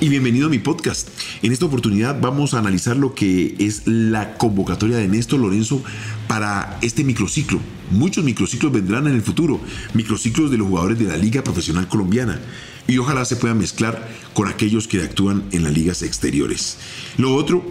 y bienvenido a mi podcast. En esta oportunidad vamos a analizar lo que es la convocatoria de Néstor Lorenzo para este microciclo. Muchos microciclos vendrán en el futuro, microciclos de los jugadores de la Liga Profesional Colombiana y ojalá se puedan mezclar con aquellos que actúan en las ligas exteriores. Lo otro,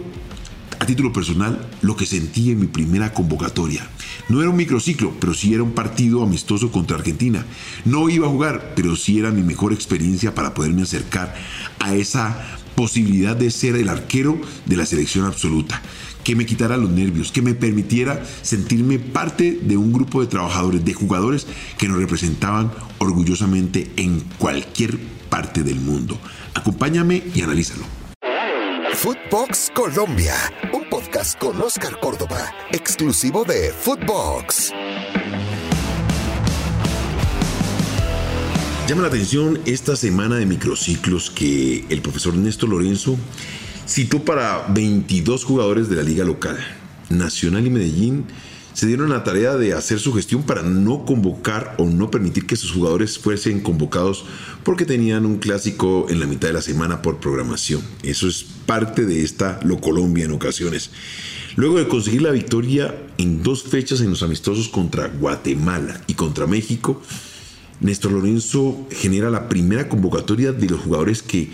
a título personal, lo que sentí en mi primera convocatoria. No era un microciclo, pero sí era un partido amistoso contra Argentina. No iba a jugar, pero sí era mi mejor experiencia para poderme acercar a esa posibilidad de ser el arquero de la selección absoluta, que me quitara los nervios, que me permitiera sentirme parte de un grupo de trabajadores, de jugadores que nos representaban orgullosamente en cualquier parte del mundo. Acompáñame y analízalo. Footbox Colombia, con Oscar Córdoba, exclusivo de Footbox. Llama la atención esta semana de microciclos que el profesor Néstor Lorenzo citó para 22 jugadores de la liga local. Nacional y Medellín se dieron la tarea de hacer su gestión para no convocar o no permitir que sus jugadores fuesen convocados porque tenían un clásico en la mitad de la semana por programación. Eso es parte de esta Lo Colombia en ocasiones. Luego de conseguir la victoria en dos fechas en los amistosos contra Guatemala y contra México, Néstor Lorenzo genera la primera convocatoria de los jugadores que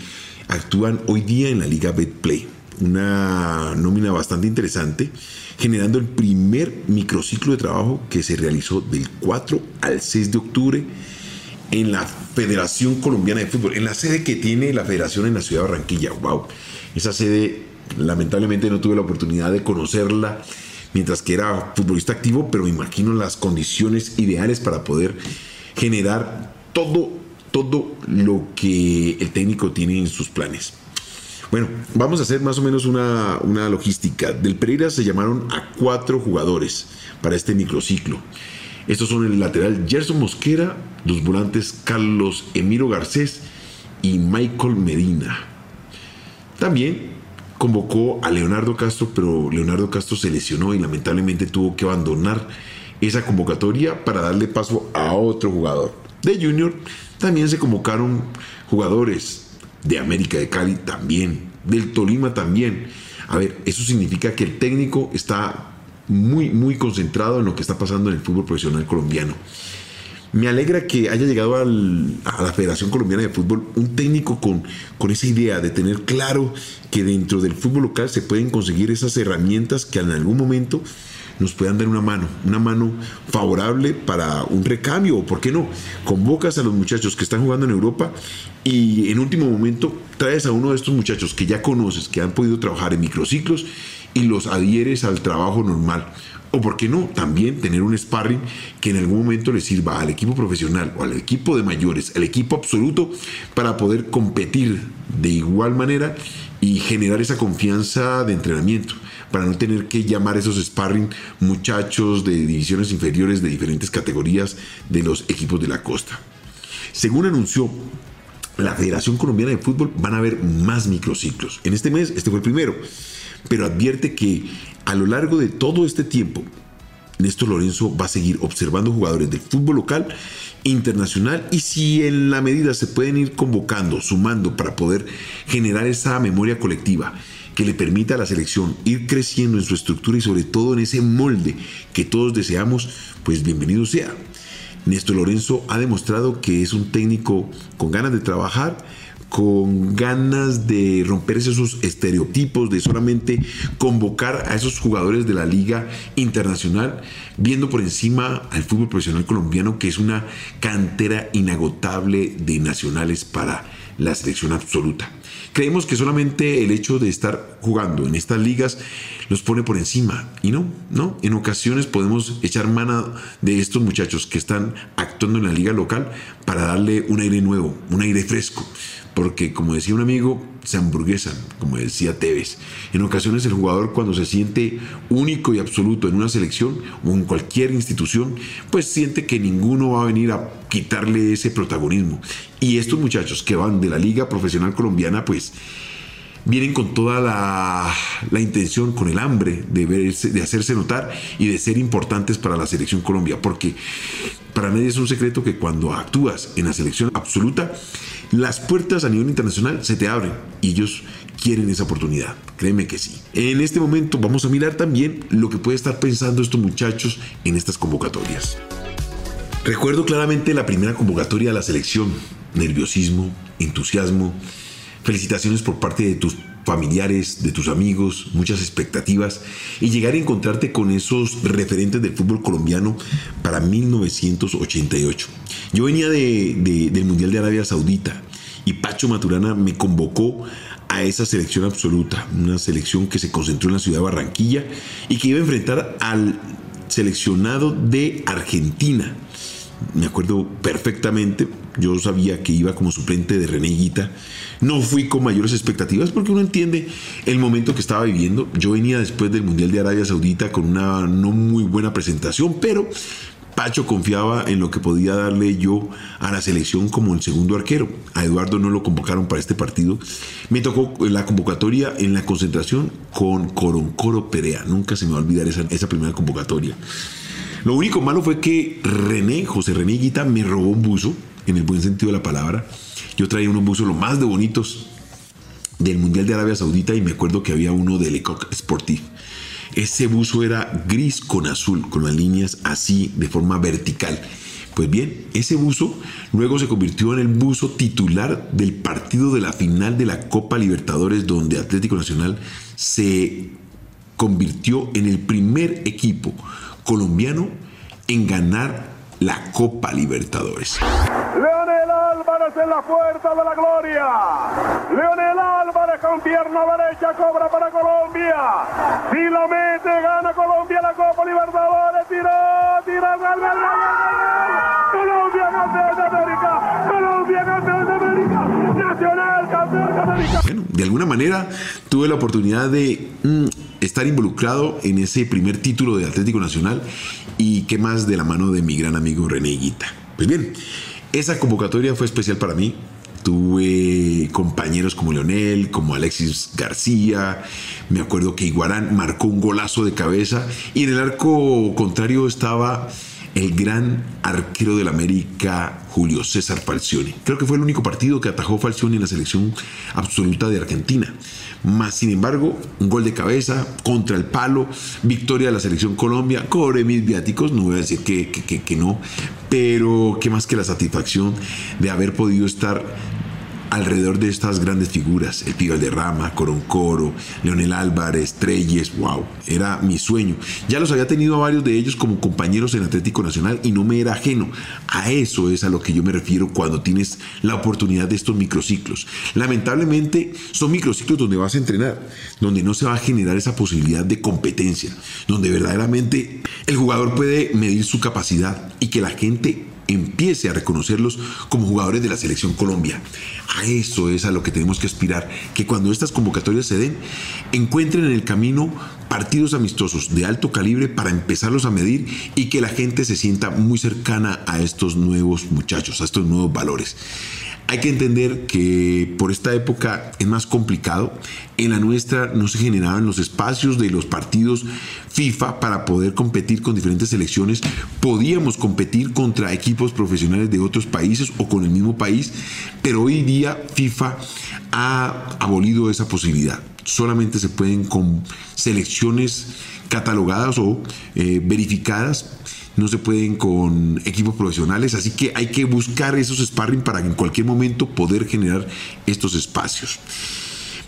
actúan hoy día en la Liga Betplay. Una nómina bastante interesante, generando el primer microciclo de trabajo que se realizó del 4 al 6 de octubre en la Federación Colombiana de Fútbol, en la sede que tiene la federación en la ciudad de Barranquilla. ¡Wow! Esa sede, lamentablemente no tuve la oportunidad de conocerla mientras que era futbolista activo, pero imagino las condiciones ideales para poder generar todo, todo lo que el técnico tiene en sus planes. Bueno, vamos a hacer más o menos una, una logística. Del Pereira se llamaron a cuatro jugadores para este microciclo. Estos son el lateral Gerson Mosquera, los volantes Carlos Emiro Garcés y Michael Medina. También convocó a Leonardo Castro, pero Leonardo Castro se lesionó y lamentablemente tuvo que abandonar esa convocatoria para darle paso a otro jugador. De Junior también se convocaron jugadores de América de Cali también, del Tolima también. A ver, eso significa que el técnico está muy, muy concentrado en lo que está pasando en el fútbol profesional colombiano. Me alegra que haya llegado a la Federación Colombiana de Fútbol un técnico con, con esa idea de tener claro que dentro del fútbol local se pueden conseguir esas herramientas que en algún momento nos puedan dar una mano, una mano favorable para un recambio, o por qué no, convocas a los muchachos que están jugando en Europa y en último momento traes a uno de estos muchachos que ya conoces, que han podido trabajar en microciclos y los adhieres al trabajo normal. O por qué no, también tener un sparring que en algún momento le sirva al equipo profesional o al equipo de mayores, al equipo absoluto, para poder competir de igual manera y generar esa confianza de entrenamiento para no tener que llamar esos sparring muchachos de divisiones inferiores de diferentes categorías de los equipos de la costa. Según anunció la Federación Colombiana de Fútbol, van a haber más microciclos. En este mes, este fue el primero, pero advierte que a lo largo de todo este tiempo, Néstor Lorenzo va a seguir observando jugadores del fútbol local, internacional y si en la medida se pueden ir convocando, sumando para poder generar esa memoria colectiva que le permita a la selección ir creciendo en su estructura y sobre todo en ese molde que todos deseamos, pues bienvenido sea. Néstor Lorenzo ha demostrado que es un técnico con ganas de trabajar, con ganas de romper esos estereotipos, de solamente convocar a esos jugadores de la liga internacional, viendo por encima al fútbol profesional colombiano, que es una cantera inagotable de nacionales para la selección absoluta. Creemos que solamente el hecho de estar jugando en estas ligas los pone por encima. Y no, no. En ocasiones podemos echar mano de estos muchachos que están actuando en la liga local para darle un aire nuevo, un aire fresco. Porque, como decía un amigo, se hamburguesan, como decía Tevez. En ocasiones el jugador cuando se siente único y absoluto en una selección o en cualquier institución, pues siente que ninguno va a venir a quitarle ese protagonismo. Y estos muchachos que van de la liga profesional colombiana, pues vienen con toda la, intención, con el hambre de, verse, de hacerse notar y de ser importantes para la selección Colombia, porque para nadie es un secreto que cuando actúas en la selección absoluta, las puertas a nivel internacional se te abren y ellos quieren esa oportunidad. Créeme que sí. En este momento vamos a mirar también lo que puede estar pensando estos muchachos en estas convocatorias. Recuerdo claramente la primera convocatoria a la selección. Nerviosismo, entusiasmo, felicitaciones por parte de tus familiares, de tus amigos, muchas expectativas y llegar a encontrarte con esos referentes del fútbol colombiano para 1988. Yo venía del Mundial de Arabia Saudita y Pacho Maturana me convocó a esa selección absoluta, una selección que se concentró en la ciudad de Barranquilla y que iba a enfrentar al seleccionado de Argentina. Me acuerdo perfectamente, yo sabía que iba como suplente de René Guita. No fui con mayores expectativas porque uno entiende el momento que estaba viviendo. Yo venía después del Mundial de Arabia Saudita con una no muy buena presentación, pero Pacho confiaba en lo que podía darle yo a la selección como el segundo arquero. A Eduardo no lo convocaron para este partido. Me tocó la convocatoria en la concentración con Coroncoro Perea. Nunca se me va a olvidar esa, esa primera convocatoria. Lo único malo fue que René, José René Guita, me robó un buzo, en el buen sentido de la palabra. Yo traía unos buzos lo más de bonitos del Mundial de Arabia Saudita y me acuerdo que había uno de Lecoq Sportif ese buzo era gris con azul, con las líneas así de forma vertical. Pues bien, ese buzo luego se convirtió en el buzo titular del partido de la final de la Copa Libertadores donde Atlético Nacional se convirtió en el primer equipo colombiano en ganar la Copa Libertadores. Leonel Álvarez en la puerta de la gloria. Leonel Álvarez con pierna derecha cobra para Colombia. Si lo mete, gana Colombia la Copa Libertadores. Tiró, tiró, gol, gol, Colombia campeón de América. Colombia campeón de América. Nacional campeón de América. Bueno, de alguna manera tuve la oportunidad de mm, estar involucrado en ese primer título de Atlético Nacional y qué más de la mano de mi gran amigo René Guita. Pues bien, esa convocatoria fue especial para mí. Tuve compañeros como Leonel, como Alexis García. Me acuerdo que Iguarán marcó un golazo de cabeza y en el arco contrario estaba el gran arquero del América, Julio César Falcioni. Creo que fue el único partido que atajó Falcioni en la selección absoluta de Argentina. Más sin embargo, un gol de cabeza contra el palo, victoria de la selección Colombia, cobré mis viáticos, no voy a decir que, que, que no, pero qué más que la satisfacción de haber podido estar alrededor de estas grandes figuras, el Pío Alderrama, Coroncoro, Leonel Álvarez, Treyes, wow, era mi sueño. Ya los había tenido a varios de ellos como compañeros en Atlético Nacional y no me era ajeno. A eso es a lo que yo me refiero cuando tienes la oportunidad de estos microciclos. Lamentablemente son microciclos donde vas a entrenar, donde no se va a generar esa posibilidad de competencia, donde verdaderamente el jugador puede medir su capacidad y que la gente empiece a reconocerlos como jugadores de la selección Colombia. A eso es a lo que tenemos que aspirar, que cuando estas convocatorias se den, encuentren en el camino partidos amistosos de alto calibre para empezarlos a medir y que la gente se sienta muy cercana a estos nuevos muchachos, a estos nuevos valores. Hay que entender que por esta época es más complicado. En la nuestra no se generaban los espacios de los partidos FIFA para poder competir con diferentes selecciones. Podíamos competir contra equipos profesionales de otros países o con el mismo país, pero hoy día FIFA ha abolido esa posibilidad. Solamente se pueden con selecciones catalogadas o eh, verificadas no se pueden con equipos profesionales, así que hay que buscar esos sparring para en cualquier momento poder generar estos espacios.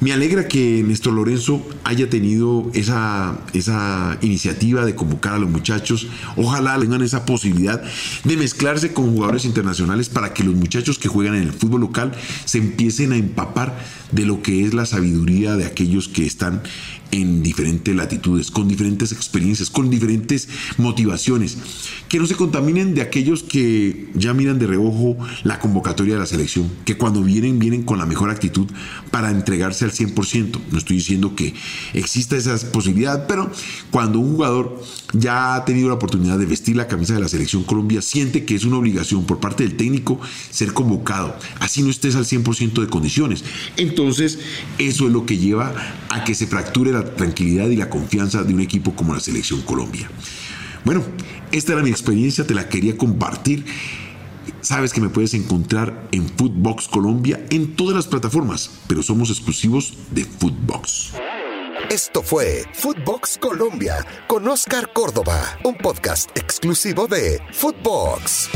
Me alegra que Néstor Lorenzo haya tenido esa, esa iniciativa de convocar a los muchachos. Ojalá tengan esa posibilidad de mezclarse con jugadores internacionales para que los muchachos que juegan en el fútbol local se empiecen a empapar de lo que es la sabiduría de aquellos que están en diferentes latitudes, con diferentes experiencias, con diferentes motivaciones, que no se contaminen de aquellos que ya miran de reojo la convocatoria de la selección, que cuando vienen, vienen con la mejor actitud para entregarse al 100%. No estoy diciendo que exista esa posibilidad, pero cuando un jugador ya ha tenido la oportunidad de vestir la camisa de la selección Colombia, siente que es una obligación por parte del técnico ser convocado, así no estés al 100% de condiciones. Entonces, eso es lo que lleva a que se fracture la tranquilidad y la confianza de un equipo como la selección Colombia. Bueno, esta era mi experiencia, te la quería compartir. Sabes que me puedes encontrar en Footbox Colombia en todas las plataformas, pero somos exclusivos de Footbox. Esto fue Footbox Colombia con Oscar Córdoba, un podcast exclusivo de Footbox.